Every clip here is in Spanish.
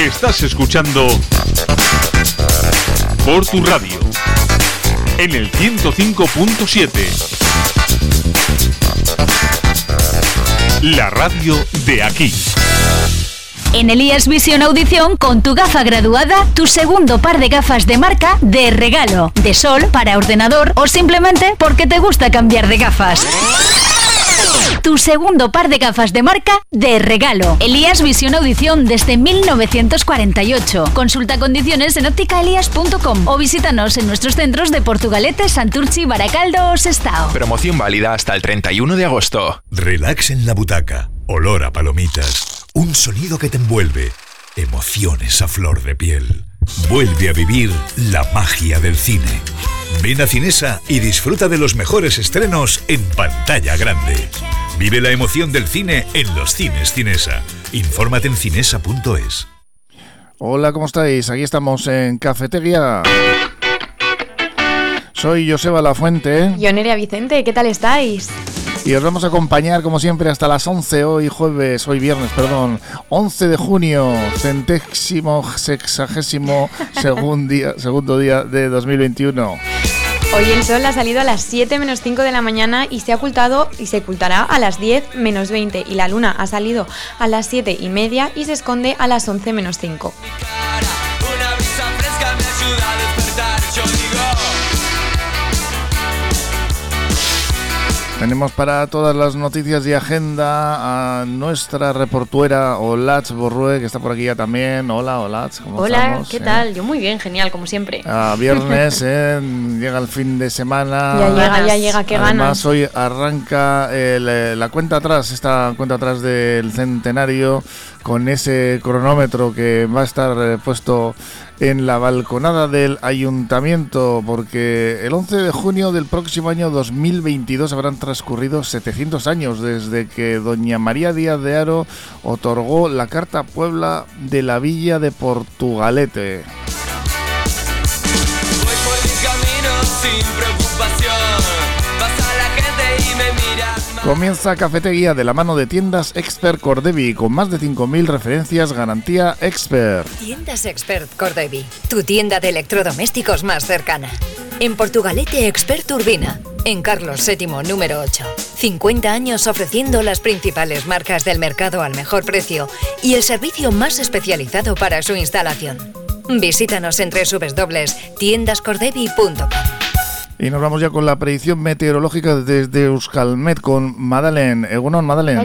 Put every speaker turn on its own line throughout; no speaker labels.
Estás escuchando por tu radio en el 105.7. La radio de aquí.
En Elías Visión Audición, con tu gafa graduada, tu segundo par de gafas de marca de regalo, de sol, para ordenador o simplemente porque te gusta cambiar de gafas. Tu segundo par de gafas de marca de regalo. Elías Visión Audición desde 1948. Consulta condiciones en ópticaelías.com o visítanos en nuestros centros de Portugalete, Santurchi, Baracaldo o Sestao.
Promoción válida hasta el 31 de agosto.
Relax en la butaca, olor a palomitas, un sonido que te envuelve, emociones a flor de piel. Vuelve a vivir la magia del cine. Ven a Cinesa y disfruta de los mejores estrenos en pantalla grande. Vive la emoción del cine en los cines Cinesa. Infórmate en cinesa.es.
Hola, ¿cómo estáis? Aquí estamos en Cafetería. Soy Joseba Lafuente.
Yo Nerea Vicente, ¿qué tal estáis?
Y os vamos a acompañar como siempre hasta las 11 hoy jueves, hoy viernes, perdón, 11 de junio, centésimo, sexagésimo segundo día, segundo día de 2021.
Hoy el sol ha salido a las 7 menos 5 de la mañana y se ha ocultado y se ocultará a las 10 menos 20 y la luna ha salido a las 7 y media y se esconde a las 11 menos 5.
Tenemos para todas las noticias y agenda a nuestra reportuera Olach Borrue, que está por aquí ya también. Hola, Olach,
¿cómo Hola, ¿qué tal? Yo muy bien, genial, como siempre.
A viernes, ¿eh? llega el fin de semana.
Ya llega, ya llega, qué ganas.
Además, hoy arranca eh, la cuenta atrás, esta cuenta atrás del centenario, con ese cronómetro que va a estar eh, puesto en la balconada del ayuntamiento, porque el 11 de junio del próximo año 2022 habrán transcurrido 700 años desde que doña María Díaz de Aro otorgó la Carta Puebla de la Villa de Portugalete. Comienza Cafetería de la mano de tiendas Expert Cordevi con más de 5.000 referencias garantía Expert.
Tiendas Expert Cordevi, tu tienda de electrodomésticos más cercana. En Portugalete Expert Urbina, en Carlos VII número 8. 50 años ofreciendo las principales marcas del mercado al mejor precio y el servicio más especializado para su instalación. Visítanos en www.tiendascordevi.com.
Y nos vamos ya con la predicción meteorológica desde Euskalmet con Madalen. Egunon, Madalen.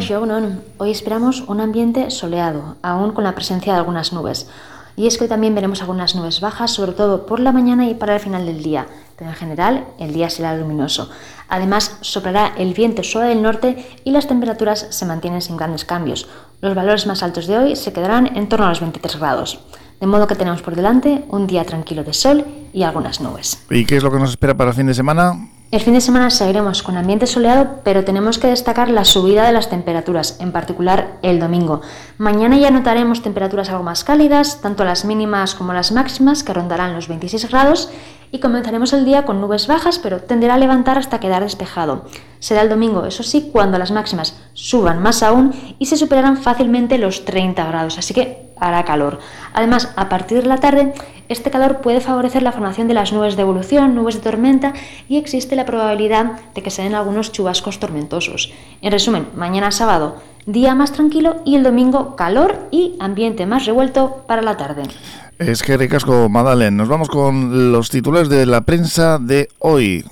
Hoy esperamos un ambiente soleado, aún con la presencia de algunas nubes. Y es que hoy también veremos algunas nubes bajas, sobre todo por la mañana y para el final del día. Pero en general, el día será luminoso. Además, soplará el viento suave del norte y las temperaturas se mantienen sin grandes cambios. Los valores más altos de hoy se quedarán en torno a los 23 grados. De modo que tenemos por delante un día tranquilo de sol y algunas nubes.
¿Y qué es lo que nos espera para el fin de semana?
El fin de semana seguiremos con ambiente soleado, pero tenemos que destacar la subida de las temperaturas, en particular el domingo. Mañana ya notaremos temperaturas algo más cálidas, tanto las mínimas como las máximas, que rondarán los 26 grados, y comenzaremos el día con nubes bajas, pero tenderá a levantar hasta quedar despejado. Será el domingo, eso sí, cuando las máximas suban más aún y se superarán fácilmente los 30 grados, así que hará calor. Además, a partir de la tarde, este calor puede favorecer la formación de las nubes de evolución, nubes de tormenta y existe la probabilidad de que se den algunos chubascos tormentosos. En resumen, mañana sábado, día más tranquilo y el domingo calor y ambiente más revuelto para la tarde.
Es que ricasco, Madalen. Nos vamos con los titulares de la prensa de hoy.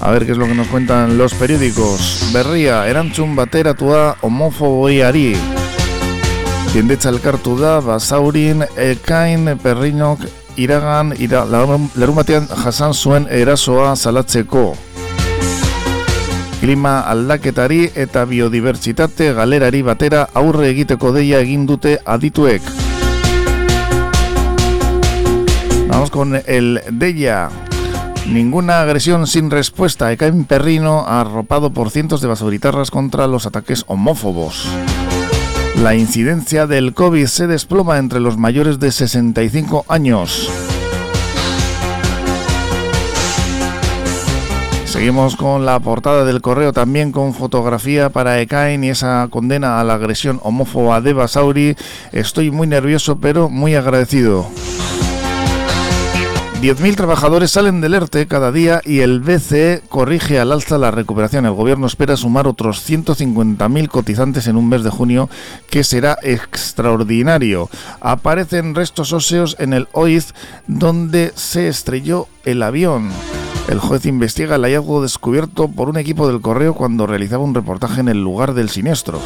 A ver qué es lo que nos cuentan los periódicos. Berria, erantzun bateratua homofoboiari. Jendetza elkartu da, basaurin, ekain, perrinok, iragan, ira, larun batean jasan zuen erasoa salatzeko. Klima aldaketari eta biodibertsitate galerari batera aurre egiteko deia egin dute adituek. Vamos con el Deia. Ninguna agresión sin respuesta. Ekain Perrino arropado por cientos de basuritarras contra los ataques homófobos. La incidencia del COVID se desploma entre los mayores de 65 años. Seguimos con la portada del correo, también con fotografía para Ekain y esa condena a la agresión homófoba de Basauri. Estoy muy nervioso, pero muy agradecido. 10.000 trabajadores salen del ERTE cada día y el BCE corrige al alza la recuperación. El gobierno espera sumar otros 150.000 cotizantes en un mes de junio que será extraordinario. Aparecen restos óseos en el OIZ donde se estrelló el avión. El juez investiga el hallazgo descubierto por un equipo del correo cuando realizaba un reportaje en el lugar del siniestro.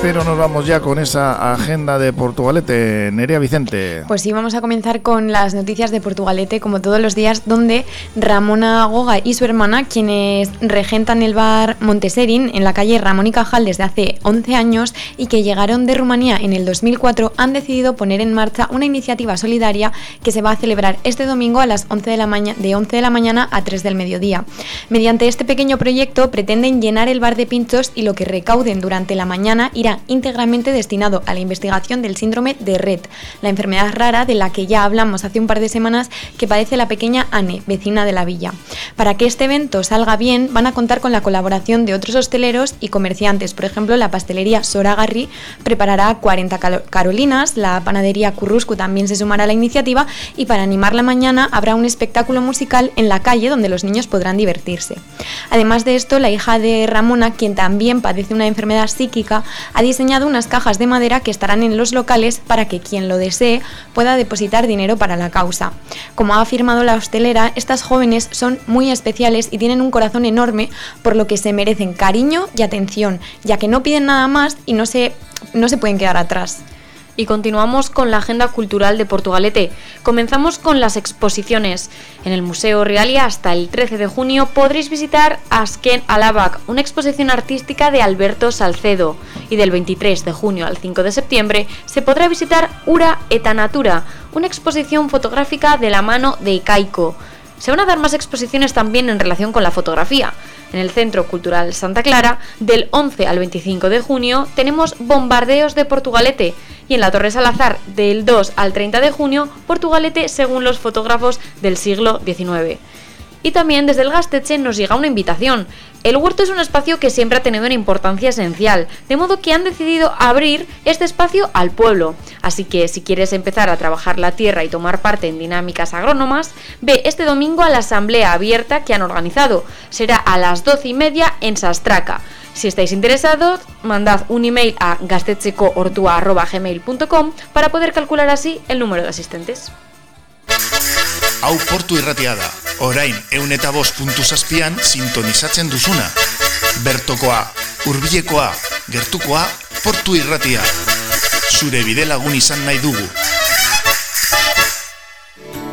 Pero nos vamos ya con esa agenda de Portugalete. Nerea Vicente.
Pues sí, vamos a comenzar con las noticias de Portugalete, como todos los días, donde Ramona Goga y su hermana, quienes regentan el bar Monteserin en la calle Ramón y Cajal desde hace 11 años y que llegaron de Rumanía en el 2004, han decidido poner en marcha una iniciativa solidaria que se va a celebrar este domingo a las 11 de la, de 11 de la mañana a 3 del mediodía. Mediante este pequeño proyecto pretenden llenar el bar de pinchos y lo que recauden durante la mañana irá íntegramente destinado a la investigación del síndrome de Red, la enfermedad rara de la que ya hablamos hace un par de semanas que padece la pequeña Anne, vecina de la villa. Para que este evento salga bien, van a contar con la colaboración de otros hosteleros y comerciantes. Por ejemplo, la pastelería Soragarri preparará 40 carolinas, la panadería Curruscu también se sumará a la iniciativa y para animar la mañana habrá un espectáculo musical en la calle donde los niños podrán divertirse. Además de esto, la hija de Ramona, quien también padece una enfermedad psíquica, ha diseñado unas cajas de madera que estarán en los locales para que quien lo desee pueda depositar dinero para la causa. Como ha afirmado la hostelera, estas jóvenes son muy especiales y tienen un corazón enorme, por lo que se merecen cariño y atención, ya que no piden nada más y no se, no se pueden quedar atrás
y continuamos con la agenda cultural de Portugalete. Comenzamos con las exposiciones. En el Museo Realia hasta el 13 de junio podréis visitar Asken Alabac, una exposición artística de Alberto Salcedo. Y del 23 de junio al 5 de septiembre se podrá visitar Ura Etanatura, una exposición fotográfica de la mano de Ikaiko. Se van a dar más exposiciones también en relación con la fotografía. En el Centro Cultural Santa Clara, del 11 al 25 de junio, tenemos Bombardeos de Portugalete, y en la Torre Salazar del 2 al 30 de junio, Portugalete según los fotógrafos del siglo XIX. Y también desde el Gasteche nos llega una invitación. El huerto es un espacio que siempre ha tenido una importancia esencial, de modo que han decidido abrir este espacio al pueblo. Así que si quieres empezar a trabajar la tierra y tomar parte en dinámicas agrónomas, ve este domingo a la asamblea abierta que han organizado. Será a las 12 y media en Sastraca. Si estáis interesados, mandad un email a gastechecoortua.gmail.com para poder calcular así el número de asistentes.
Hau portu irratiada, orain eun eta bost puntu zazpian sintonizatzen duzuna. Bertokoa, urbilekoa, gertukoa, portu irratia. Zure bide lagun izan nahi dugu.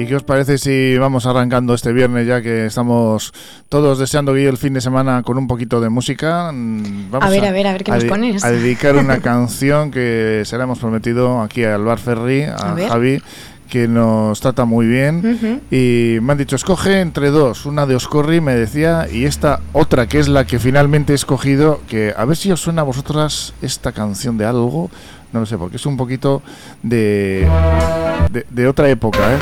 ¿Y qué os parece si vamos arrancando este viernes ya que estamos todos deseando que el fin de semana con un poquito de música?
Mm, vamos a ver, a, ver, a ver qué nos pones.
A dedicar una canción que se la hemos prometido aquí al Bar Ferry, a, Javi, que nos trata muy bien. Y me han dicho, escoge entre dos, una de Oscorri, me decía, y esta otra que es la que finalmente he escogido, que a ver si os suena a vosotras esta canción de algo. No lo sé, porque es un poquito de, de, de otra época, ¿eh?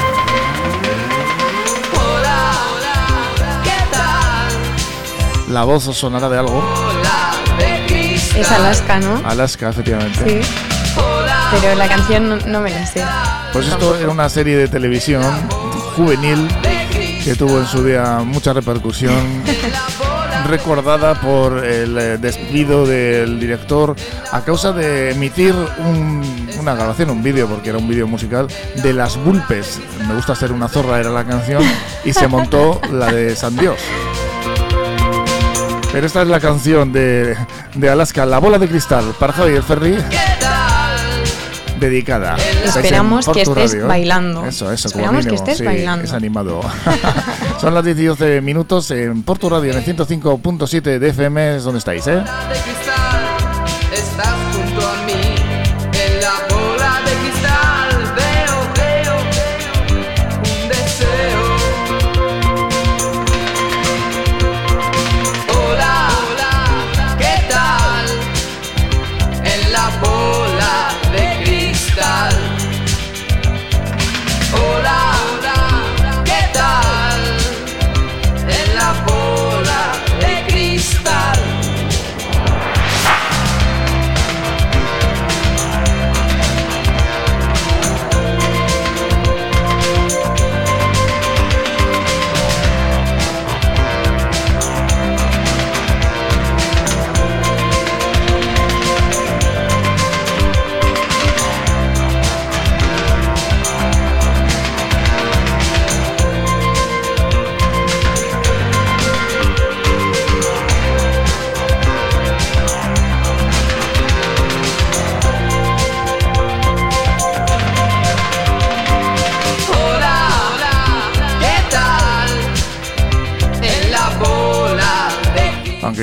La voz os sonará de algo.
Es Alaska, ¿no?
Alaska, efectivamente.
Sí. Pero la canción no, me la sé.
Pues esto era una serie de televisión juvenil que tuvo en su día mucha repercusión. recordada por el eh, despido del director a causa de emitir una grabación, un vídeo, porque era un vídeo musical, de las Bulpes. Me gusta ser una zorra, era la canción, y se montó la de San Dios. Pero esta es la canción de, de Alaska, La Bola de Cristal, para Javier Ferri. dedicada.
Esperamos que estés bailando.
Eso, eso,
Esperamos que estés bailando.
Es animado. Son las 10 y 12 minutos en Porto Radio en el 105.7 de FM, es donde estáis, ¿eh?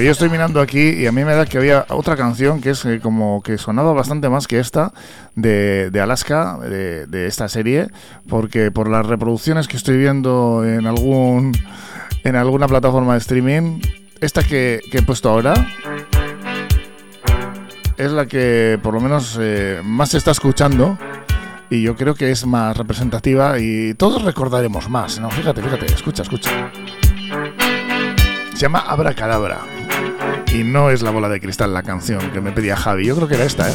Yo estoy mirando aquí y a mí me da que había otra canción que es eh, como que sonaba bastante más que esta de, Alaska, de, esta serie, porque por las reproducciones que estoy viendo en algún en alguna plataforma de streaming, esta que, he puesto ahora es la que por lo menos eh, más se está escuchando y yo creo que es más representativa y todos recordaremos más, ¿no? Fíjate, fíjate, escucha, escucha. Se llama Abracadabra. Y no es la bola de cristal la canción que me pedía Javi. Yo creo que era esta, ¿eh?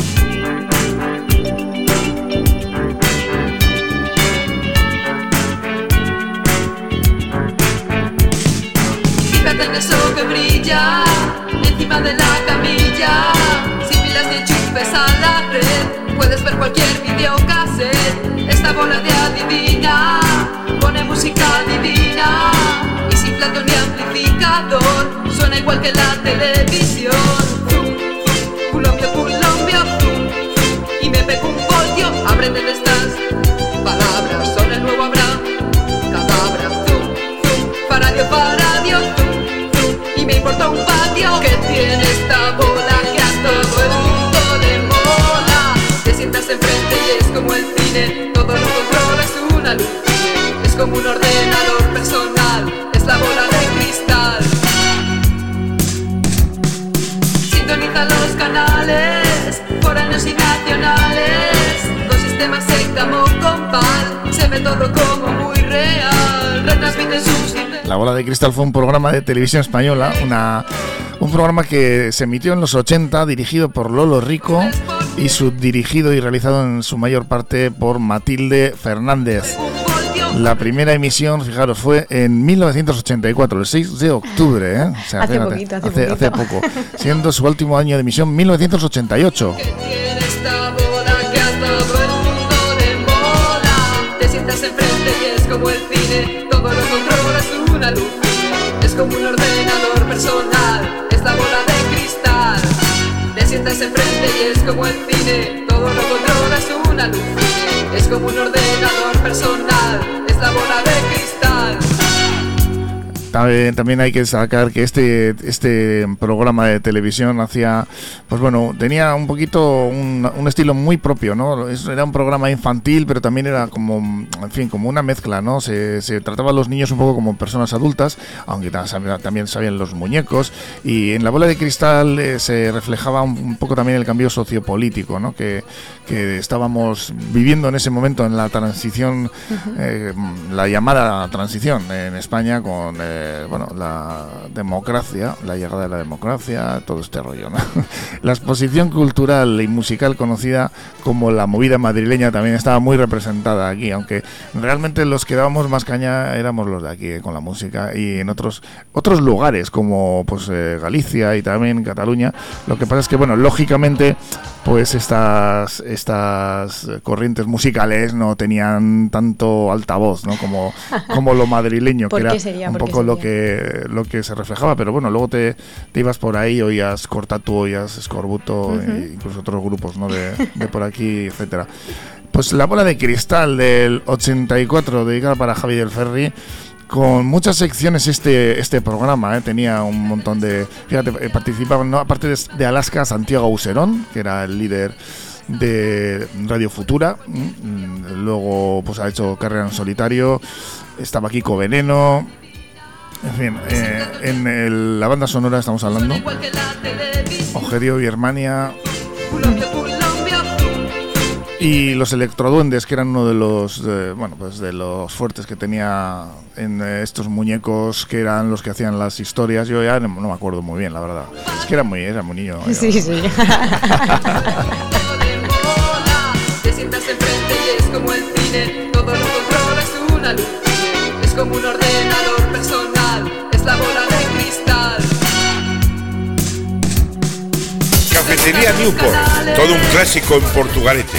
Fíjate en eso que brilla encima de la camilla. Sin pilas ni chupes a la red, puedes ver cualquier videocassette. Esta bola de adivina pone música divina sin plato ni amplificador suena igual que la televisión. Colombia, Colombia, y me pego un voltio. Aprenden estas palabras, son el nuevo habrá. Cadabra, zum, zum, paradio, paradio, zum, zum, y me importa un patio que tiene esta bola que a todo el mundo le mola. Te sientas enfrente y es como el cine, todo lo controla, es una luz. Es como un ordenador compal, se ve todo como muy real. Retransmiten sus
La bola de cristal fue un programa de televisión española, una, un programa que se emitió en los 80, dirigido por Lolo Rico y subdirigido y realizado en su mayor parte por Matilde Fernández. La primera emisión, fijaros, fue en 1984, el 6 de octubre, ¿eh?
O sea, hace, poquito, hace,
hace, poco. Siendo su último año de emisión 1988.
Como un ordenador personal, es la bola de cristal. Te sientas enfrente y es como el
También, hay que sacar que este, este programa de televisión hacía, pues bueno, tenía un poquito un, estilo muy propio, ¿no? Era un programa infantil, pero también era como, en fin, como una mezcla, ¿no? Se, trataba a los niños un poco como personas adultas, aunque también sabían los muñecos, y en la bola de cristal eh, se reflejaba un, poco también el cambio sociopolítico, ¿no? Que, que estábamos viviendo en ese momento en la transición, eh, la llamada transición en España con... Eh, bueno, la democracia, la llegada de la democracia, todo este rollo. La exposición cultural y musical conocida como la movida madrileña también estaba muy representada aquí, aunque realmente los que dábamos más caña éramos los de aquí eh, con la música y en otros otros lugares como pues eh, Galicia y también Cataluña. Lo que pasa es que bueno, lógicamente pues estas, estas corrientes musicales no tenían tanto altavoz, ¿no? Como, como lo madrileño, que
¿Por
era
sería?
un
¿Por qué
poco lo que, lo que se reflejaba. Pero bueno, luego te, te ibas por ahí, oías Cortatu, oías Scorbuto,
Ujú.
e incluso otros grupos, ¿no? De, de por aquí, etcétera. Pues la bola de cristal del 84, dedicada para Javi del Ferri, con muchas secciones este, este programa, ¿eh? tenía un montón de... Fíjate, eh, participaban, ¿no? aparte de, de Alaska, Santiago Userón, que era el líder de Radio Futura, mm, luego pues ha hecho carrera en solitario, estaba Kiko Veneno, en fin, eh, en el- la banda sonora estamos hablando, Ogerio y Hermania, y los electroduendes, que eran uno de los, eh, bueno, pues de los fuertes que tenía en eh, estos muñecos, que eran los que hacían las historias. Yo ya no, no me acuerdo muy bien, la verdad. Es que era muy, era muy niño. yo.
Sí, sí.
Te sientas enfrente y es como el cine, todo lo controlas una luz. Es como un ordenador personal, es la bola de cristal.
Cafetería Newport, todo un clásico en Portugalete.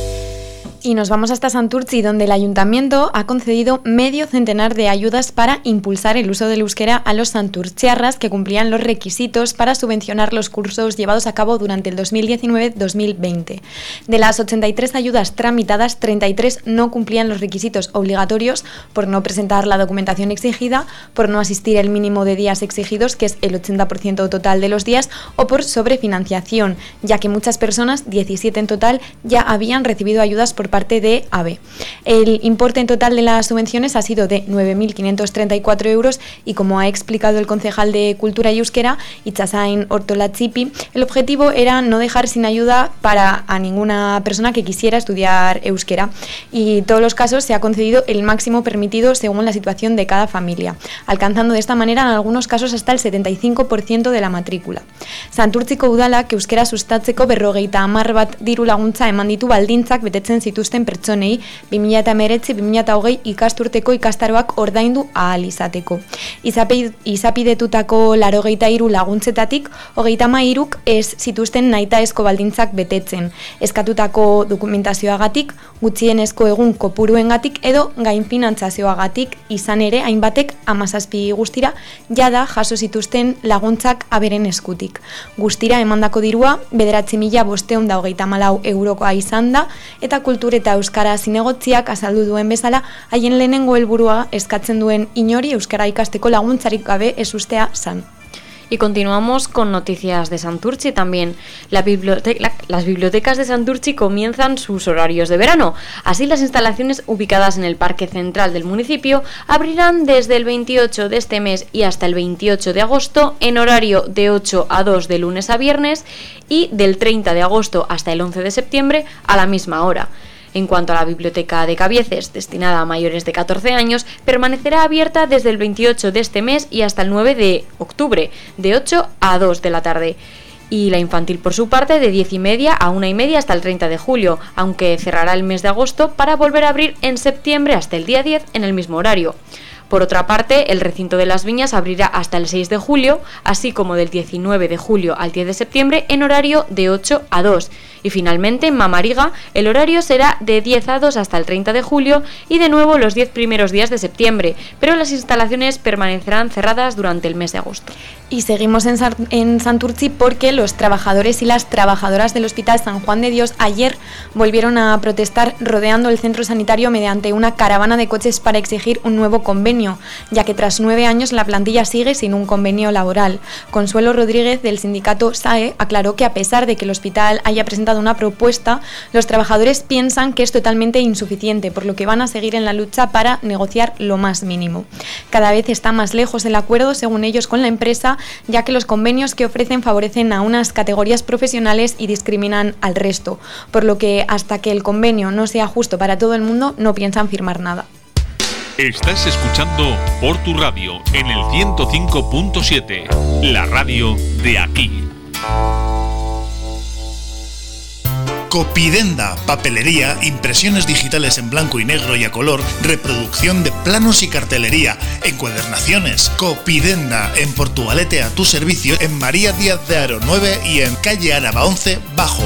Y nos vamos hasta Santurci, donde el ayuntamiento ha concedido medio centenar de ayudas para impulsar el uso del euskera a los santurciarras que cumplían los requisitos para subvencionar los cursos llevados a cabo durante el 2019-2020. De las 83 ayudas tramitadas, 33 no cumplían los requisitos obligatorios por no presentar la documentación exigida, por no asistir el mínimo de días exigidos, que es el 80% total de los días, o por sobrefinanciación, ya que muchas personas, 17 en total, ya habían recibido ayudas por parte de AVE. El importe en total de las subvenciones ha sido de 9.534 euros y como ha explicado el concejal de Cultura y Euskera, Itzazain Ortolatzipi, el objetivo era no dejar sin ayuda para a ninguna persona que quisiera estudiar euskera y en todos los casos se ha concedido el máximo permitido según la situación de cada familia, alcanzando de esta manera en algunos casos hasta el 75% de la matrícula. Santurtziko udalak euskera sustatzeko berrogeita hamar bat diru laguntza eman ditu baldintzak betetzen zituzten pertsonei 2019-2020 ikasturteko ikastaroak ordaindu ahal izateko. Izapi- Izapidetutako larogeita hiru laguntzetatik, hogeita iruk ez zituzten naita esko baldintzak betetzen. Eskatutako dokumentazioagatik, gutxienezko egun kopuruengatik edo gainfinantzazioagatik izan ere hainbatek amazazpi guztira jada jaso zituzten laguntzak aberen eskutik. Guztira emandako dirua, bederatzi mila bosteun da hogeita malau eurokoa izan da, eta kultur eta euskara zinegotziak azaldu duen bezala, haien lehenengo helburua eskatzen duen inori euskara ikasteko.
Y continuamos con noticias de Santurchi también. Las bibliotecas de Santurchi comienzan sus horarios de verano. Así las instalaciones ubicadas en el parque central del municipio abrirán desde el 28 de este mes y hasta el 28 de agosto en horario de 8 a 2 de lunes a viernes y del 30 de agosto hasta el 11 de septiembre a la misma hora. En cuanto a la biblioteca de Cabieces, destinada a mayores de 14 años, permanecerá abierta desde el 28 de este mes y hasta el 9 de octubre, de 8 a 2 de la tarde. Y la infantil, por su parte, de 10 y media a 1 y media hasta el 30 de julio, aunque cerrará el mes de agosto para volver a abrir en septiembre hasta el día 10 en el mismo horario. Por otra parte, el recinto de las viñas abrirá hasta el 6 de julio, así como del 19 de julio al 10 de septiembre en horario de 8 a 2. Y finalmente, en Mamariga, el horario será de 10 a 2 hasta el 30 de julio y de nuevo los 10 primeros días de septiembre, pero las instalaciones permanecerán cerradas durante el mes de agosto.
Y seguimos en, en Santurci porque los trabajadores y las trabajadoras del Hospital San Juan de Dios ayer volvieron a protestar rodeando el centro sanitario mediante una caravana de coches para exigir un nuevo convenio ya que tras nueve años la plantilla sigue sin un convenio laboral. Consuelo Rodríguez del sindicato SAE aclaró que a pesar de que el hospital haya presentado una propuesta, los trabajadores piensan que es totalmente insuficiente, por lo que van a seguir en la lucha para negociar lo más mínimo. Cada vez está más lejos el acuerdo, según ellos, con la empresa, ya que los convenios que ofrecen favorecen a unas categorías profesionales y discriminan al resto, por lo que hasta que el convenio no sea justo para todo el mundo, no piensan firmar nada.
Estás escuchando por tu radio en el 105.7, la radio de aquí.
Copidenda, papelería, impresiones digitales en blanco y negro y a color, reproducción de planos y cartelería, encuadernaciones. Copidenda, en Portugalete a tu servicio, en María Díaz de Aro 9 y en calle Araba 11, Bajo.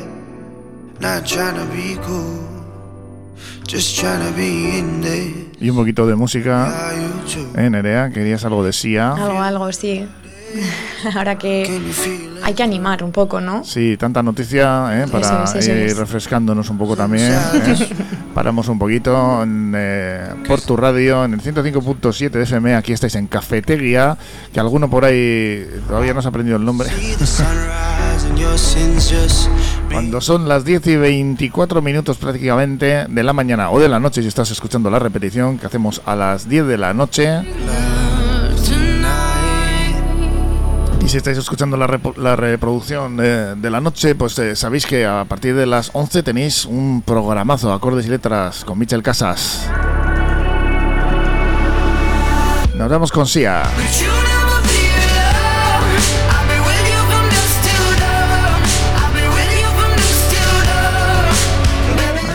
Y un poquito de música. Eh, Nerea, querías algo de Sia.
Algo, algo, sí. Ahora que hay que animar un poco, ¿no?
Sí, tanta noticia ¿eh? para
Eso es, eso
ir
es.
refrescándonos un poco también. ¿eh? Paramos un poquito en, eh, por tu radio en el 105.7 de FM. Aquí estáis en Cafetería, que alguno por ahí todavía no se ha aprendido el nombre. Cuando son las 10 y 24 minutos prácticamente de la mañana o de la noche, si estás escuchando la repetición que hacemos a las 10 de la noche. Y si estáis escuchando la, reproducción de, de la noche, pues eh, sabéis que a partir de las 11 tenéis un programazo, acordes y letras, con Michel Casas. Nos vamos con Sia.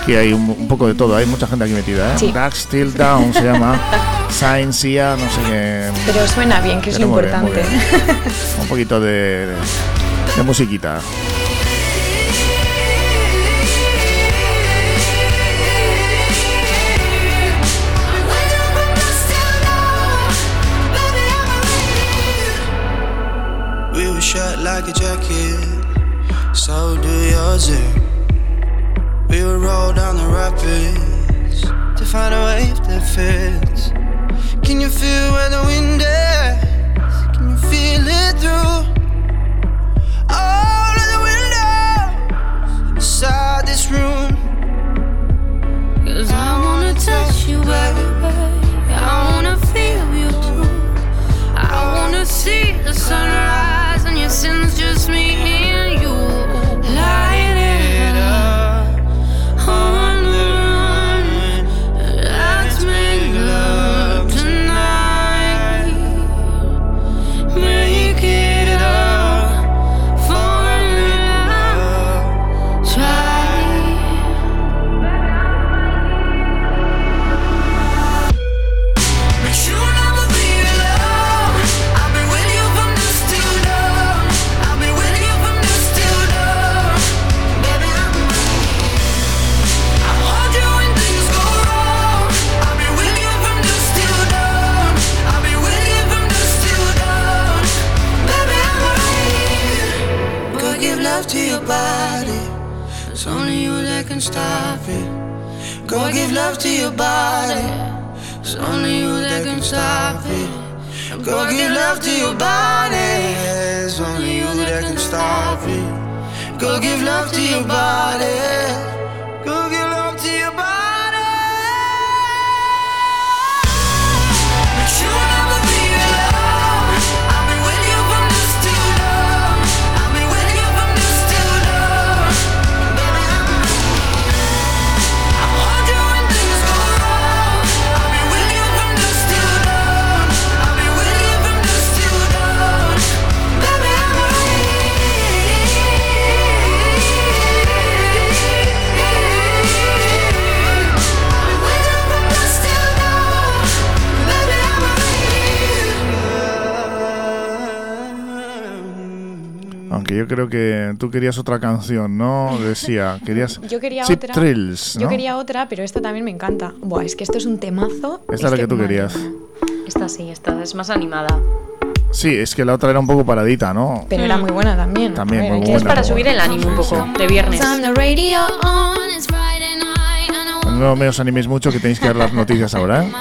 Aquí hay un, un poco de todo, hay mucha gente aquí metida, ¿eh?
Sí.
Dark Still Down se llama. Sia, no sé qué.
Pero suena bien, que es lo
Pero muy bien, muy
importante.
bien. Un poquito de, de, de musiquita.
We were shut like a jacket, so do yours. We would roll down the rapids to find a wave that fits. Can you feel where the wind is? Can you feel it through all of the windows inside this room?
Cause I wanna touch you, baby. I wanna feel you too. I wanna see the sunrise and your sins, just me and you.
Tú querías otra canción, ¿no? Decía, querías
Yo quería
Chip
otra.
Thrills,
Yo
¿no?
quería otra, pero esta también me encanta. Buah, es que esto es un temazo.
Esta es la
que,
que tú
madre
querías.
Esta sí, esta es más animada.
Sí, es que la otra era un poco paradita, ¿no?
Pero era muy buena también.
También,
ver,
muy buena.
Es para subir
buena.
el ánimo un poco, de viernes.
No me os animéis mucho que tenéis que ver las noticias ahora, ¿eh?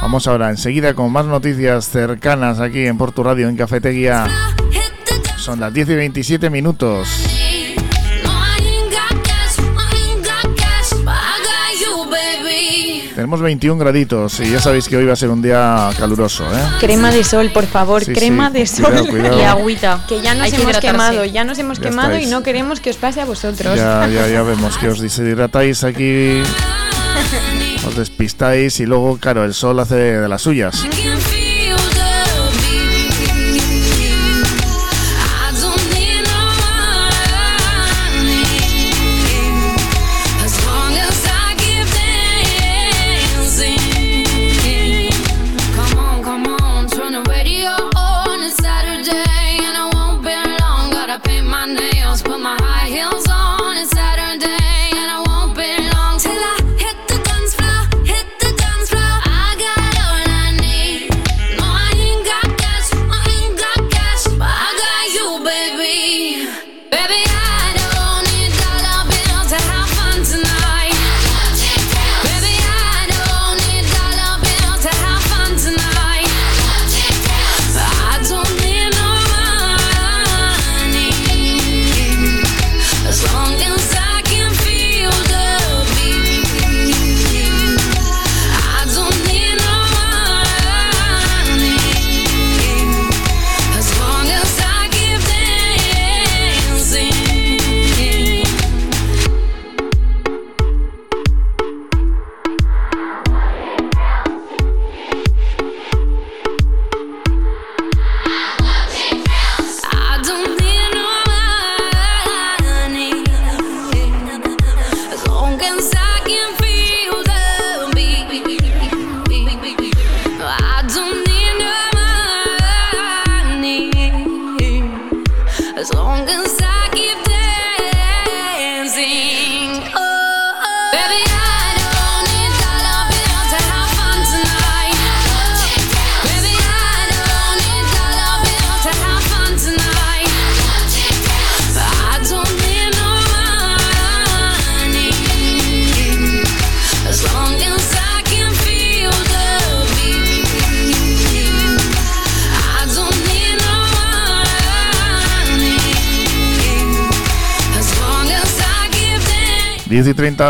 Vamos ahora enseguida con más noticias cercanas aquí en Portu Radio, en Cafetería. Son las 10 y 27 minutos. Tenemos 21 graditos y ya sabéis que hoy va a ser un día caluroso, ¿eh?
Crema de sol, por favor,
Sí,
crema
sí,
de sol.
cuidado, cuidado.
Y agüita.
Que ya nos
Hay
hemos quemado, ya nos hemos
Ya
quemado
estáis.
y no queremos que os pase a vosotros.
Ya, ya, ya vemos que os deshidratáis aquí, os despistáis y luego, claro, el sol hace de las suyas.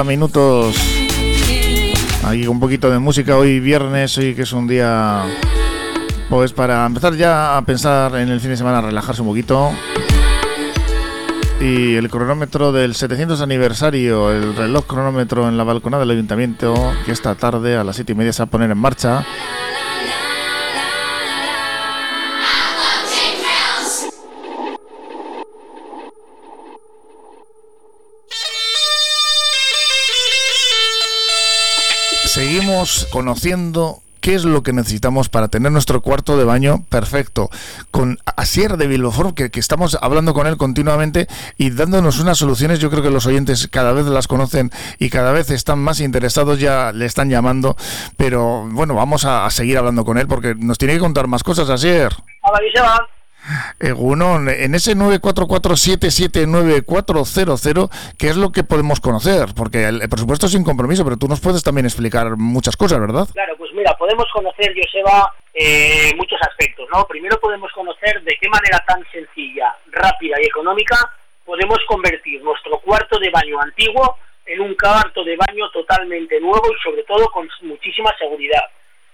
10 y 30 minutos. Aquí un poquito de música hoy viernes, hoy que es un día pues para empezar ya a pensar en el fin de semana, relajarse un poquito. Y el cronómetro del 700 aniversario, el reloj cronómetro en la balconada del ayuntamiento, que esta tarde a las 7 y media se va a poner en marcha. Conociendo qué es lo que necesitamos para tener nuestro cuarto de baño perfecto. Con Asier de Bilboform, que, estamos hablando con él continuamente y dándonos unas soluciones. Yo creo que los oyentes cada vez las conocen y cada vez están más interesados, ya le están llamando. Pero bueno, vamos a, seguir hablando con él porque nos tiene que contar más cosas, Asier.
Hola.
Egunon, en ese 944779400, ¿qué es lo que podemos conocer? Porque el, presupuesto es sin compromiso, pero tú nos puedes también explicar muchas cosas, ¿verdad?
Claro, pues mira, podemos conocer, Joseba, eh, muchos aspectos, ¿no? Primero podemos conocer de qué manera tan sencilla, rápida y económica podemos convertir nuestro cuarto de baño antiguo en un cuarto de baño totalmente nuevo y sobre todo con muchísima seguridad.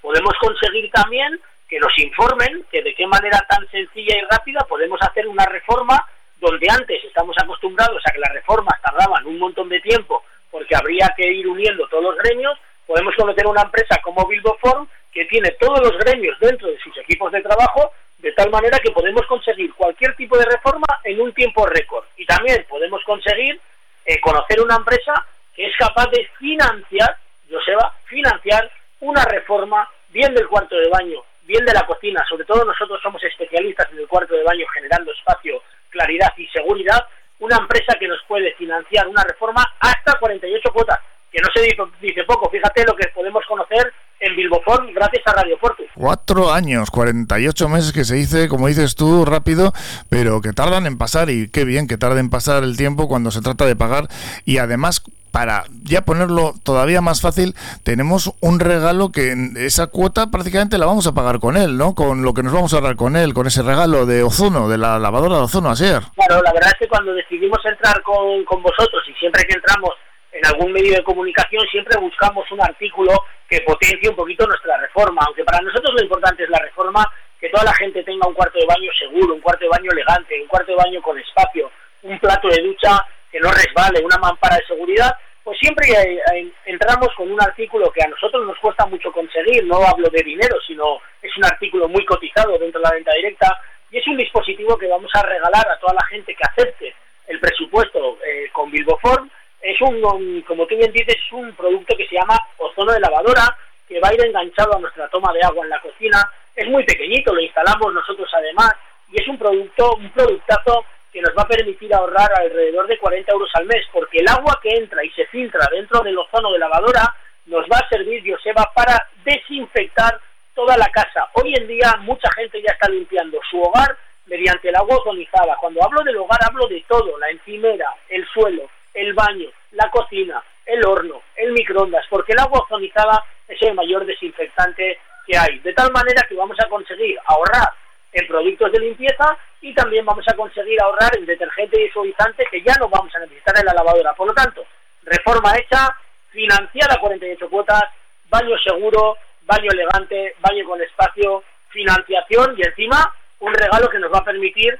Podemos conseguir también que nos informen que de qué manera tan sencilla y rápida podemos hacer una reforma donde antes estamos acostumbrados a que las reformas tardaban un montón de tiempo porque habría que ir uniendo todos los gremios, podemos conocer una empresa como Bilboform que tiene todos los gremios dentro de sus equipos de trabajo de tal manera que podemos conseguir cualquier tipo de reforma en un tiempo récord. Y también podemos conseguir eh, conocer una empresa que es capaz de financiar, Joseba, financiar una reforma bien del cuarto de baño, bien de la cocina. Sobre todo nosotros somos especialistas en el cuarto de baño generando espacio claridad y seguridad una empresa que nos puede financiar una reforma hasta 48 cuotas, que no se dice, poco. Fíjate lo que podemos conocer en Bilboform gracias a Radio Porto.
Cuatro años, 48 meses que se dice, como dices tú, rápido, pero que tardan en pasar y qué bien que tarden en pasar el tiempo cuando se trata de pagar y además para ya ponerlo todavía más fácil, tenemos un regalo que esa cuota prácticamente la vamos a pagar con él, ¿no? Con lo que nos vamos a ahorrar con él, con ese regalo de ozono, de la lavadora de ozono, ayer.
Claro, la verdad es que cuando decidimos entrar con, con vosotros y siempre que entramos en algún medio de comunicación siempre buscamos un artículo que potencie un poquito nuestra reforma, aunque para nosotros lo importante es la reforma, que toda la gente tenga un cuarto de baño seguro, un cuarto de baño elegante, un cuarto de baño con espacio, un plato de ducha que no resbale, una mampara de seguridad, pues siempre entramos con un artículo que a nosotros nos cuesta mucho conseguir, no hablo de dinero, sino es un artículo muy cotizado dentro de la venta directa y es un dispositivo que vamos a regalar a toda la gente que acepte el presupuesto eh, con Bilboform. Es un, como tú bien dices, es un producto que se llama ozono de lavadora, que va a ir enganchado a nuestra toma de agua en la cocina. Es muy pequeñito, lo instalamos nosotros además, y es un producto, un productazo que nos va a permitir ahorrar alrededor de 40 euros al mes, porque el agua que entra y se filtra dentro del ozono de lavadora nos va a servir, Joseba, para desinfectar toda la casa. Hoy en día mucha gente ya está limpiando su hogar mediante el agua ozonizada. Cuando hablo del hogar hablo de todo, la encimera, el suelo, el baño, la cocina, el horno, el microondas, porque el agua ozonizada es el mayor desinfectante que hay. De tal manera que vamos a conseguir ahorrar en productos de limpieza y también vamos a conseguir ahorrar en detergente y suavizante que ya no vamos a necesitar en la lavadora. Por lo tanto, reforma hecha, financiada a 48 cuotas, baño seguro, baño elegante, baño con espacio, financiación y encima un regalo que nos va a permitir,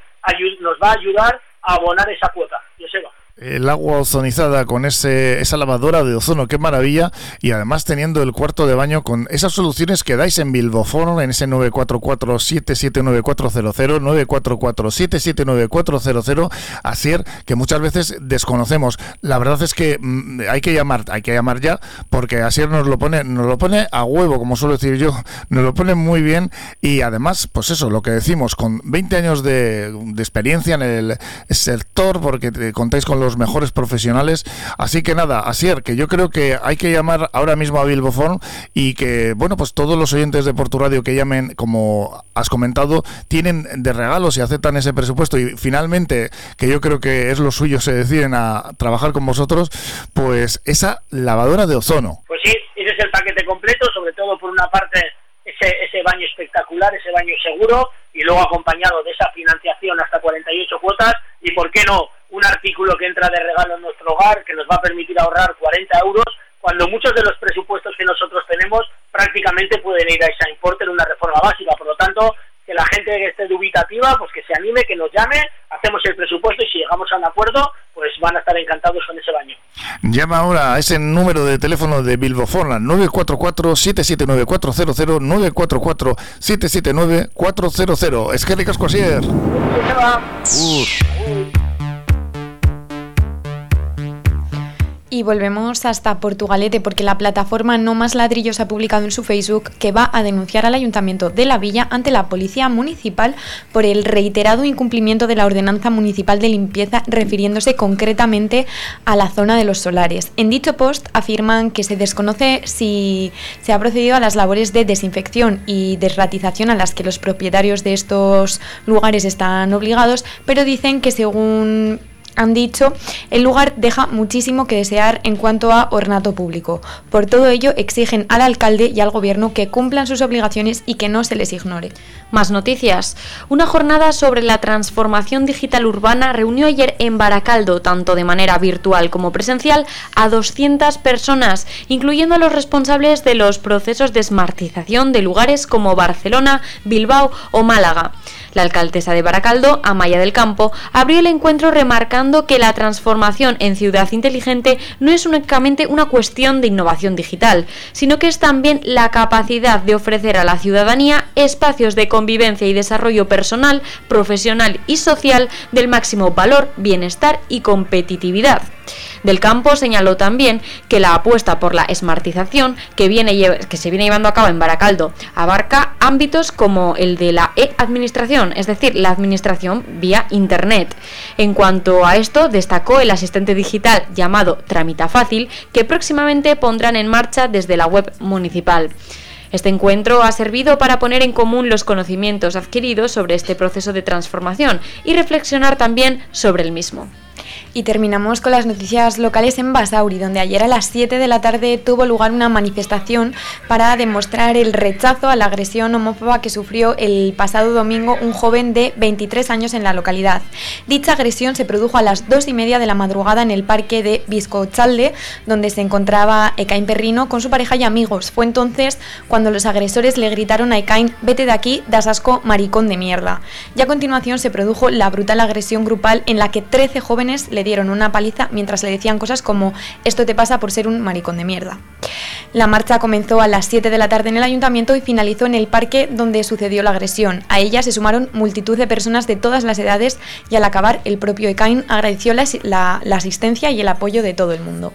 nos va a ayudar a abonar esa cuota. Joseba
el agua ozonizada con ese, esa lavadora de ozono, qué maravilla, y además teniendo el cuarto de baño con esas soluciones que dais en Bilbofono, en ese 944-779400, 944-779400, así que muchas veces desconocemos. La verdad es que mm, hay que llamar, hay que llamar ya, porque así nos lo pone, nos lo pone a huevo, como suelo decir yo, nos lo pone muy bien, y además, pues eso, lo que decimos, con 20 años de experiencia en el sector, porque contáis con los mejores profesionales. Así que nada, Asier, que yo creo que hay que llamar ahora mismo a Bilbofon y que, bueno, pues todos los oyentes de Portu Radio que llamen, como has comentado, tienen de regalos y aceptan ese presupuesto y finalmente, que yo creo que es lo suyo, se deciden a trabajar con vosotros, pues esa lavadora de ozono.
Pues sí, ese es el paquete completo, sobre todo por una parte ese, ese baño espectacular, ese baño seguro y luego acompañado de esa financiación hasta 48 cuotas y, ¿por qué no?, un artículo que entra de regalo en nuestro hogar que nos va a permitir ahorrar 40 euros cuando muchos de los presupuestos que nosotros tenemos prácticamente pueden ir a ese importe en una reforma básica. Por lo tanto, que la gente que esté dubitativa, pues que se anime, que nos llame, hacemos el presupuesto y si llegamos a un acuerdo, pues van a estar encantados con ese baño.
Llama ahora a ese número de teléfono de Bilbo Forlan, 944-779-400, 944-779-400. Es que ricas cosier.
Y volvemos hasta Portugalete porque la plataforma No Más Ladrillos ha publicado en su Facebook que va a denunciar al Ayuntamiento de la Villa ante la Policía Municipal por el reiterado incumplimiento de la Ordenanza Municipal de Limpieza refiriéndose concretamente a la zona de los solares. En dicho post afirman que se desconoce si se ha procedido a las labores de desinfección y desratización a las que los propietarios de estos lugares están obligados, pero dicen que según han dicho, el lugar deja muchísimo que desear en cuanto a ornato público. Por todo ello, exigen al alcalde y al gobierno que cumplan sus obligaciones y que no se les ignore.
Más noticias. Una jornada sobre la transformación digital urbana reunió ayer en Baracaldo, tanto de manera virtual como presencial, a 200 personas, incluyendo a los responsables de los procesos de smartización de lugares como Barcelona, Bilbao o Málaga. La alcaldesa de Baracaldo, Amaya del Campo, abrió el encuentro remarcando que la transformación en ciudad inteligente no es únicamente una cuestión de innovación digital, sino que es también la capacidad de ofrecer a la ciudadanía espacios de convivencia y desarrollo personal, profesional y social del máximo valor, bienestar y competitividad. Del Campo señaló también que la apuesta por la esmartización que, viene, que se viene llevando a cabo en Baracaldo abarca ámbitos como el de la e-administración, es decir, la administración vía Internet. En cuanto a esto, destacó el asistente digital llamado Tramita Fácil, que próximamente pondrán en marcha desde la web municipal. Este encuentro ha servido para poner en común los conocimientos adquiridos sobre este proceso de transformación y reflexionar también sobre el mismo.
Y terminamos con las noticias locales en Basauri, donde ayer a las 7 de la tarde tuvo lugar una manifestación para demostrar el rechazo a la agresión homófoba que sufrió el pasado domingo un joven de 23 años en la localidad. Dicha agresión se produjo a las 2 y media de la madrugada en el parque de Viscochalde, donde se encontraba Ekain Perrino con su pareja y amigos. Fue entonces cuando los agresores le gritaron a Ekain, vete de aquí, das asco, maricón de mierda. Y a continuación se produjo la brutal agresión grupal en la que 13 jóvenes le dieron una paliza mientras le decían cosas como esto te pasa por ser un maricón de mierda. La marcha comenzó a las 7 de la tarde en el ayuntamiento y finalizó en el parque donde sucedió la agresión. A ella se sumaron multitud de personas de todas las edades y al acabar el propio Ekain agradeció la, la asistencia y el apoyo de todo el mundo.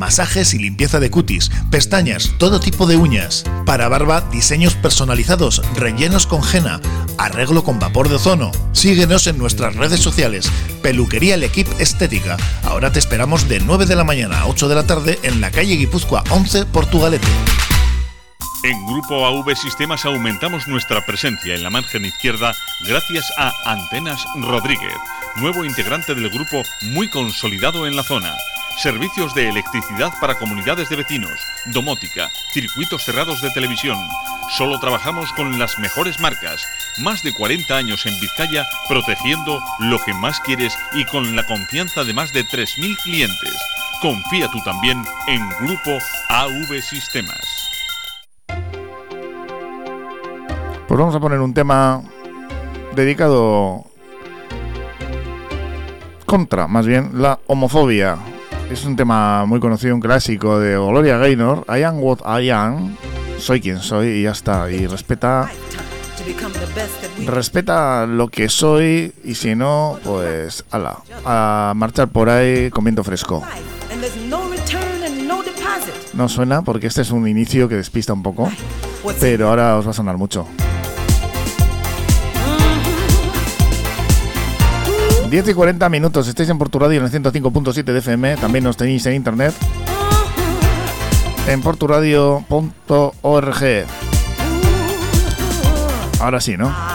masajes y limpieza de cutis, pestañas, todo tipo de uñas. Para barba, diseños personalizados, rellenos con henna, arreglo con vapor de ozono. Síguenos en nuestras redes sociales. Peluquería El Equipe Estética. Ahora te esperamos de 9 de la mañana a 8 de la tarde en la calle Guipúzcoa 11, Portugalete.
En Grupo AV Sistemas aumentamos nuestra presencia en la margen izquierda gracias a Antenas Rodríguez, nuevo integrante del grupo muy consolidado en la zona servicios de electricidad para comunidades de vecinos, domótica, circuitos cerrados de televisión. Solo trabajamos con las mejores marcas. Más de 40 años en Vizcaya protegiendo lo que más quieres y con la confianza de más de 3.000 clientes. Confía tú también en Grupo AV Sistemas.
Pues vamos a poner un tema dedicado contra, más bien, la homofobia. Es un tema muy conocido, un clásico de Gloria Gaynor. I am what I am. Soy quien soy y ya está. Y respeta. Respeta lo que soy y si no, pues ala, a marchar por ahí con viento fresco. No suena porque este es un inicio que despista un poco, pero ahora os va a sonar mucho. 10 y 40 minutos, estáis en Porturadio en el 105.7 de FM, también nos tenéis en internet en porturadio.org. Ahora sí, ¿no?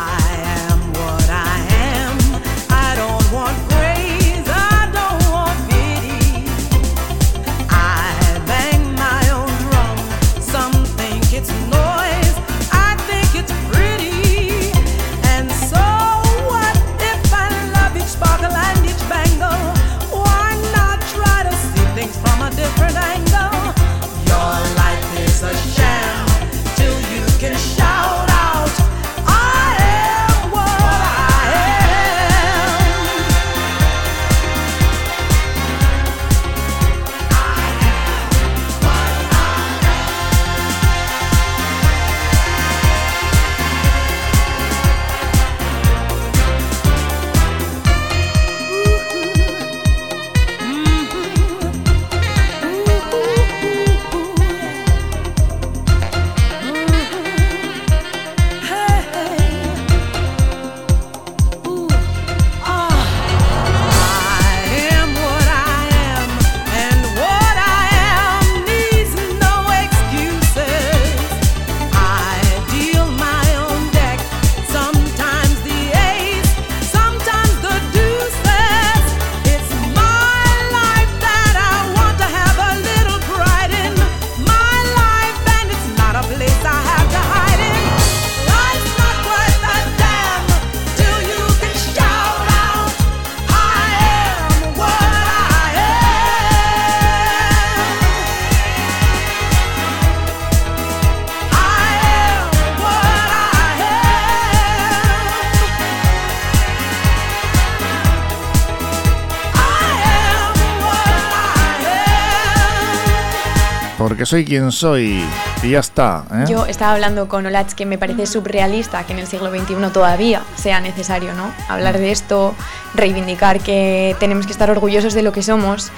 Porque soy quien soy y ya está. ¿eh?
Yo estaba hablando con Olach que me parece surrealista que en el siglo XXI todavía sea necesario ¿no? hablar de esto, reivindicar que tenemos que estar orgullosos de lo que somos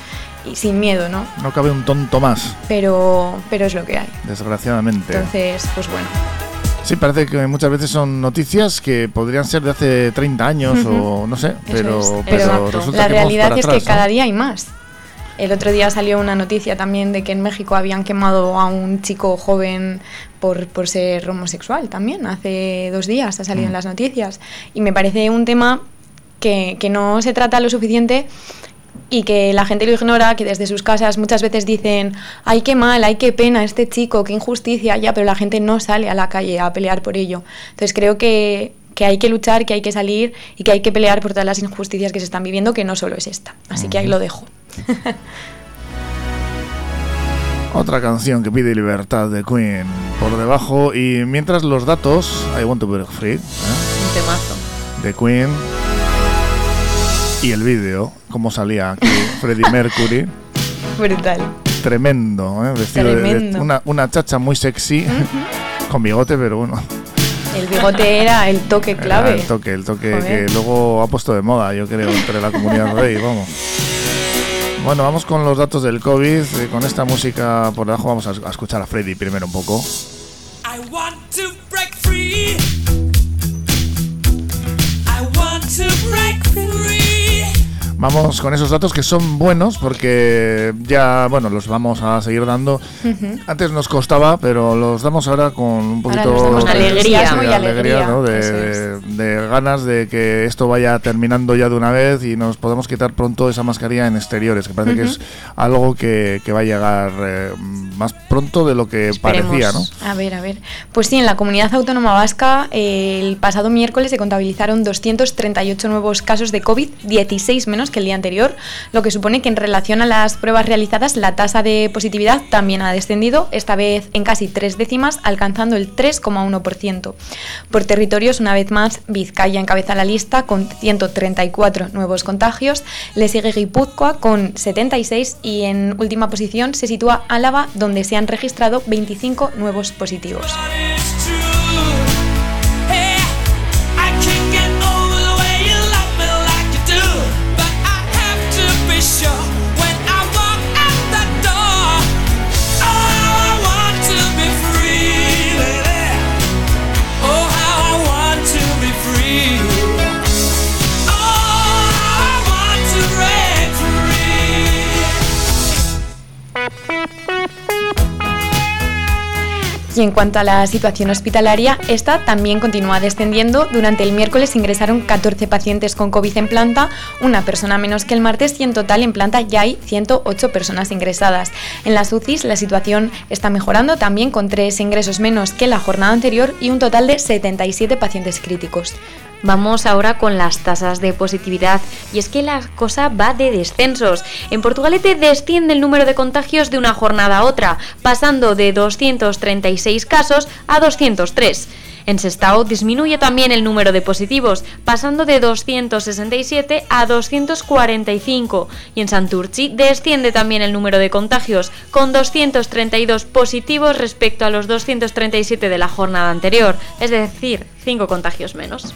y sin miedo, ¿no?
No cabe un tonto más,
Pero, pero es lo que hay.
desgraciadamente.
Entonces, pues bueno.
Sí, parece que muchas veces son noticias que podrían ser de hace 30 años
Ujú.
o no sé, pero,
es.
pero
Exacto.
resulta
La
que vamos
realidad
para
es
atrás,
que
¿no?
cada día hay más. El otro día salió una noticia también de que en México habían quemado a un chico joven por, por ser homosexual también. Hace dos días ha salido
Mm.
en las noticias. Y me parece un tema que, que no se trata lo suficiente y que la gente lo ignora, que desde sus casas muchas veces dicen, ay, qué mal, ay, qué pena este chico, qué injusticia, ya, pero la gente no sale a la calle a pelear por ello. Entonces creo que, que hay que luchar, que hay que salir y que hay que pelear por todas las injusticias que se están viviendo, que no solo es esta. Así que ahí lo dejo.
Otra canción que pide libertad de Queen por debajo y mientras los datos, I Want to Break Free, ¿eh?
Un temazo.
de Queen y el vídeo, cómo salía aquí Freddie Mercury.
Brutal.
Tremendo, ¿eh? vestido de- una, una chacha muy sexy, con bigote, pero bueno.
El bigote era el toque
Era
clave.
el toque, el toque
Joder.
que luego ha puesto de moda, yo creo, entre la comunidad rey, vamos. Bueno, vamos con los datos del COVID. eh, con esta música por debajo vamos a, a escuchar a Freddy primero un poco.
I want to break free.
Vamos con esos datos que son buenos porque ya, bueno, los vamos a seguir dando.
Ujú.
Antes nos costaba, pero los damos ahora con un poquito
damos
de,
entusiasmo
de
alegría,
¿no? de,
eso
de- ganas de que esto vaya terminando ya de una vez y nos podamos quitar pronto esa mascarilla en exteriores, que parece que
Ujú.
es algo que, que va a llegar eh, más pronto de lo que parecía, ¿no?
A ver, a ver. Pues sí, en la comunidad autónoma vasca eh, el pasado miércoles se contabilizaron 238 nuevos casos de COVID, 16 menos que el día anterior, lo que supone que en relación a las pruebas realizadas la tasa de positividad también ha descendido, esta vez en casi tres décimas, alcanzando el 3,1%. Por territorios, una vez más, Vizcaya encabeza la lista con 134 nuevos contagios, le sigue Guipúzcoa con 76 y en última posición se sitúa Álava, donde se han registrado 25 nuevos positivos. Y en cuanto a la situación hospitalaria, esta también continúa descendiendo. Durante el miércoles ingresaron 14 pacientes con COVID en planta, una persona menos que el martes y en total en planta ya hay 108 personas ingresadas. En las UCIs la situación está mejorando también con 3 ingresos menos que la jornada anterior y un total de 77 pacientes críticos.
Vamos ahora con las tasas de positividad y es que la cosa va de descensos. En Portugalete desciende el número de contagios de una jornada a otra, pasando de 236 casos a 203. En Sestao disminuye también el número de positivos, pasando de 267 a 245. Y en Santurci desciende también el número de contagios, con 232 positivos respecto a los 237 de la jornada anterior, es decir, 5 contagios menos.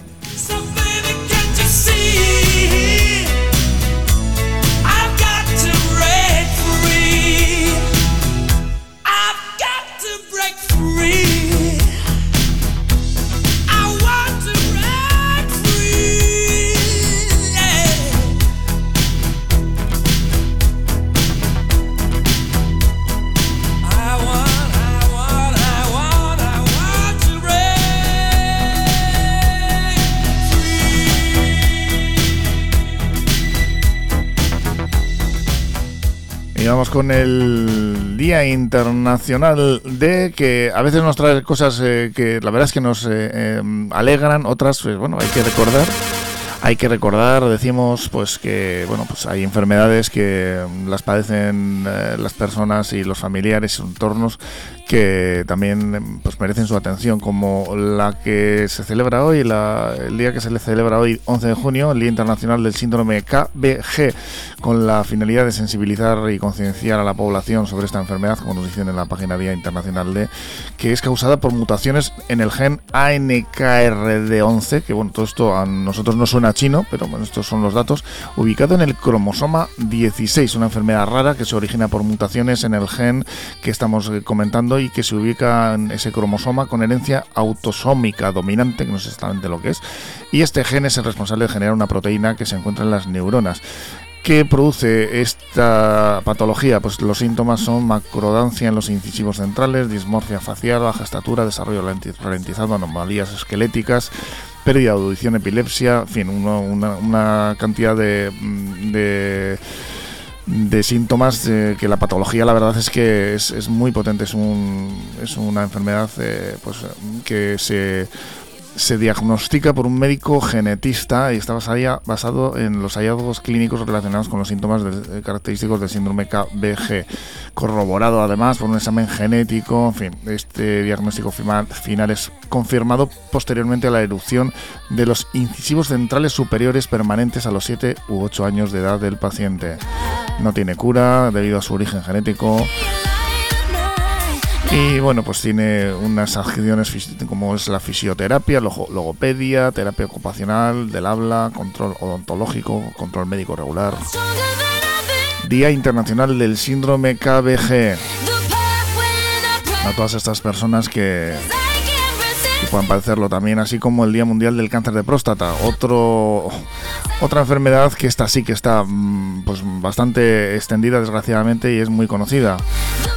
Y vamos con el Día Internacional de que a veces nos trae cosas eh, que la verdad es que nos eh, eh, alegran, otras, pues bueno, hay que recordar. Hay que recordar, decimos, pues que bueno, pues hay enfermedades que las padecen eh, las personas y los familiares y entornos que también pues, merecen su atención, como la que se celebra hoy, la, el día que se le celebra hoy, 11 de junio, el Día Internacional del Síndrome KBG, con la finalidad de sensibilizar y concienciar a la población sobre esta enfermedad, como nos dicen en la página Día Internacional de, que es causada por mutaciones en el gen ANKRD11, que bueno, todo esto a nosotros no suena chino, pero bueno, estos son los datos, ubicado en el cromosoma 16, una enfermedad rara que se origina por mutaciones en el gen que estamos eh, comentando y que se ubica en ese cromosoma con herencia autosómica dominante, que no sé exactamente lo que es, y este gen es el responsable de generar una proteína que se encuentra en las neuronas. ¿Qué produce esta patología? Pues los síntomas son macrodancia en los incisivos centrales, dismorfia facial, baja estatura, desarrollo ralentizado, anomalías esqueléticas, pérdida de audición, epilepsia, en fin, una, cantidad de, de síntomas que la patología la verdad es que es, muy potente es un es una enfermedad eh, pues que se se diagnostica por un médico genetista y está basado en los hallazgos clínicos relacionados con los síntomas eh, característicos del síndrome KBG, corroborado además por un examen genético. En fin, este diagnóstico final es confirmado posteriormente a la erupción de los incisivos centrales superiores permanentes a los 7 u 8 años de edad del paciente. No tiene cura debido a su origen genético. Y bueno, pues tiene unas acciones como es la fisioterapia, logopedia, terapia ocupacional del habla, control odontológico, control médico regular. Día Internacional del Síndrome KBG. A todas estas personas que, puedan padecerlo también, así como el Día Mundial del Cáncer de Próstata, otro, otra enfermedad que esta sí que está mm, pues, bastante extendida desgraciadamente y es muy conocida.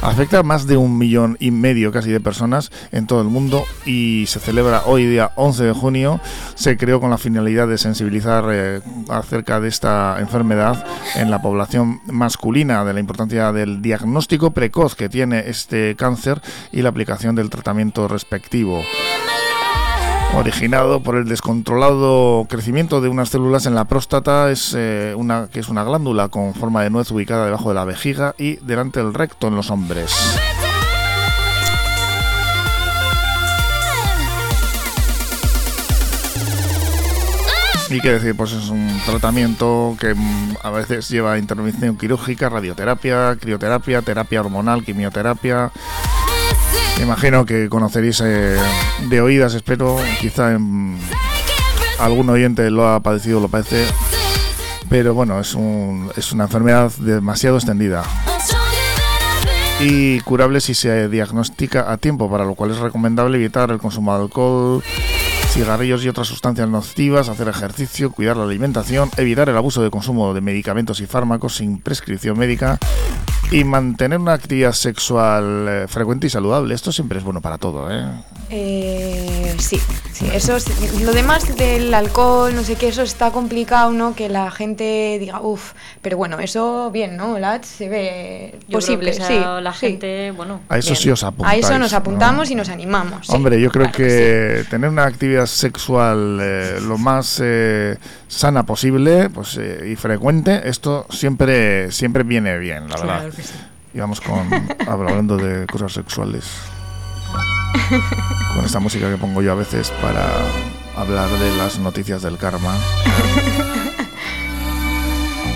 Afecta a más de un millón y medio casi de personas en todo el mundo y se celebra hoy día 11 de junio. Se creó con la finalidad de sensibilizar eh, acerca de esta enfermedad en la población masculina, de la importancia del diagnóstico precoz que tiene este cáncer y la aplicación del tratamiento respectivo originado por el descontrolado crecimiento de unas células en la próstata, es, eh, una, que es una glándula con forma de nuez ubicada debajo de la vejiga y delante del recto en los hombres. Y qué decir, pues es un tratamiento que mm, a veces lleva intervención quirúrgica, radioterapia, crioterapia, terapia hormonal, quimioterapia, imagino que conoceréis eh, de oídas, espero, quizá en, algún oyente lo ha padecido, lo padece, pero bueno, es, un, es una enfermedad demasiado extendida y curable si se diagnostica a tiempo, para lo cual es recomendable evitar el consumo de alcohol, cigarrillos y otras sustancias nocivas, hacer ejercicio, cuidar la alimentación, evitar el abuso de consumo de medicamentos y fármacos sin prescripción médica y mantener una actividad sexual eh, frecuente y saludable. Esto siempre es bueno para todo, ¿eh?
Eh, sí, sí, eso lo demás del alcohol, no sé qué, eso está complicado, ¿no? Que la gente diga, uff, pero bueno, eso bien, ¿no? La se ve posible, sí.
La gente, bueno.
A eso sí os apuntamos.
A eso nos apuntamos y nos animamos.
Hombre, yo creo que tener una actividad sexual eh, lo más eh, sana posible, pues y frecuente, esto siempre, siempre viene bien, la verdad. Y vamos con hablando de cosas sexuales con esta música que pongo yo a veces para hablar de las noticias del karma.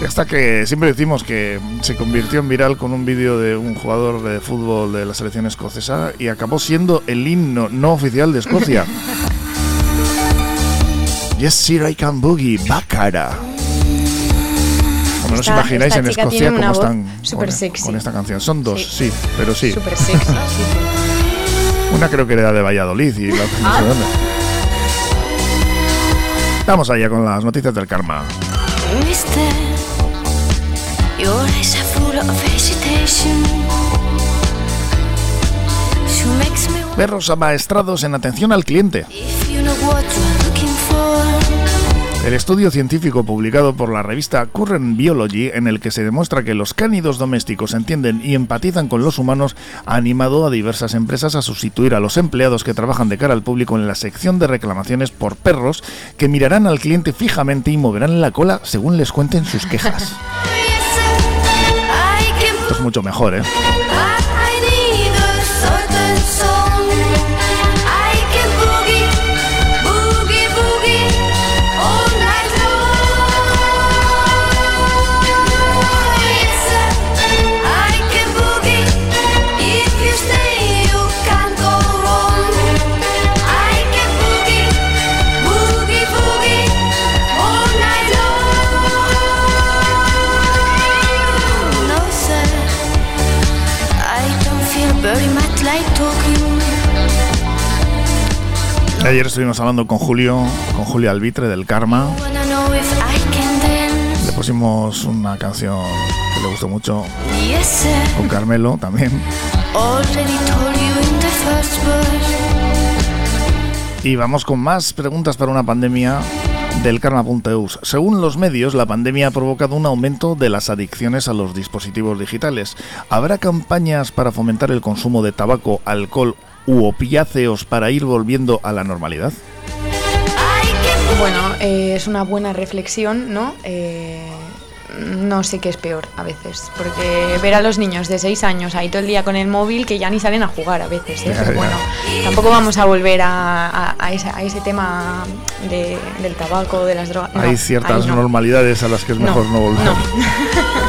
Hasta que siempre decimos que se convirtió en viral con un vídeo de un jugador de fútbol de la selección escocesa y acabó siendo el himno no oficial de Escocia. Yes, sir, I can boogie, Bacara. No os imagináis en Escocia cómo están con, esta canción. Son dos, sí, pero sí.
Super sexy,
una creo que era de Valladolid y la otra no sé dónde. Vamos allá con las noticias del karma. Perros amaestrados en atención al cliente. El estudio científico publicado por la revista Current Biology, en el que se demuestra que los cánidos domésticos entienden y empatizan con los humanos, ha animado a diversas empresas a sustituir a los empleados que trabajan de cara al público en la sección de reclamaciones por perros, que mirarán al cliente fijamente y moverán la cola según les cuenten sus quejas. Esto es mucho mejor, ¿eh? Ayer estuvimos hablando con Julio, con Julio Albitre del Karma. Le pusimos una canción que le gustó mucho con Carmelo también. Y vamos con más preguntas para una pandemia del karma.eus. Según los medios, la pandemia ha provocado un aumento de las adicciones a los dispositivos digitales. ¿Habrá campañas para fomentar el consumo de tabaco, alcohol u opiáceos para ir volviendo a la normalidad?
Bueno, eh, es una buena reflexión, ¿no? Eh, no sé qué es peor a veces, porque ver a los niños de 6 años ahí todo el día con el móvil que ya ni salen a jugar a veces. ¿eh? Pero bueno, tampoco vamos a volver a, a- a ese, a ese tema de- del tabaco, de las drogas. No,
Hay ciertas
no.
normalidades a las que es mejor no, volver.
no.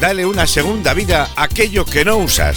Dale una segunda vida a aquello que no usas.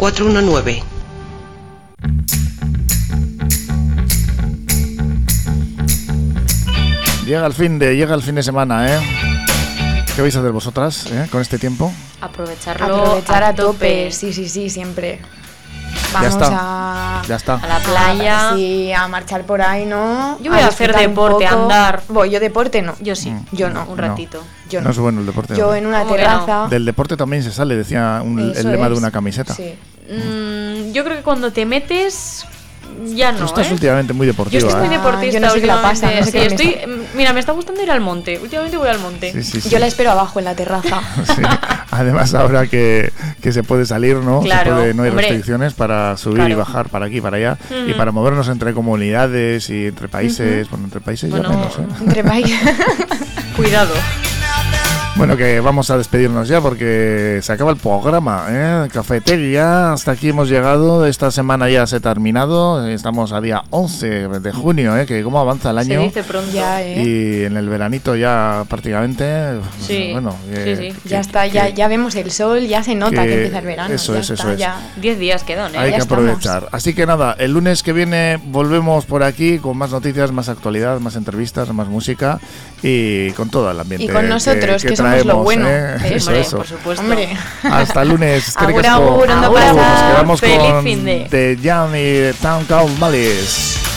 616-994-419.
Llega el fin de, llega el fin de semana, ¿eh? ¿Qué vais a hacer vosotras eh, con este tiempo?
Aprovecharlo
Aprovechar a tope, sí, sí, sí, siempre. Vamos
está.
a,
Ya está.
A la playa.
a- sí, a marchar por ahí, ¿no?
Yo voy a hacer deporte,
poco.
andar.
Voy, yo deporte no.
Yo sí.
Yo no.
Un
No.
ratito.
Yo
no es bueno el deporte.
Yo
¿no?
en una
¿Cómo que
terraza.
Del deporte también se sale, decía un- el lema de una camiseta.
Sí.
Mm, yo creo que cuando te metes ya
Tú
no,
estás
¿eh?
últimamente muy
Yo
deportiva.
estoy muy
¿eh?
deportista
yo no sé qué la pasa,
últimamente,
no sé
sí,
qué me
estoy, mira, me está gustando ir al monte. Últimamente voy al monte.
Sí, sí, sí.
Yo la espero abajo en la terraza.
Sí. Además, ahora que, que se puede salir, ¿no?
Claro,
se puede, no hay
hombre.
restricciones para subir y bajar para aquí y para allá. Y para movernos entre comunidades y entre países. Bueno, entre países ya menos, ¿eh?
Entre países.
Cuidado.
Bueno, que vamos a despedirnos ya porque se acaba el programa. ¿eh? Cafetería, hasta aquí hemos llegado. Esta semana ya se ha terminado. Estamos a día 11 de junio, ¿eh? que cómo avanza el
Se
año.
dice pronto.
Ya, ¿eh?
Y en el veranito ya prácticamente.
Sí,
Bueno,
sí,
eh,
sí.
que-
ya está, ya,
que
ya vemos el sol, ya se nota que,
que
empieza el verano.
eso
ya
es,
está,
eso es.
ya.
Diez días quedan, ¿eh?
Hay
ya
que
estamos.
aprovechar. Así que nada, el lunes que viene volvemos por aquí con más noticias, más actualidad, más entrevistas, más música y con todo el ambiente.
Y con nosotros, que lo
traemos,
bueno.
¿eh?
¿eh?
Eso,
Hombre,
eso.
por supuesto.
Hombre.
Hasta el lunes.
Agur, agur, ondo.
Nos quedamos
Feliz
con
fin de.
The Jam y Town Call Malice.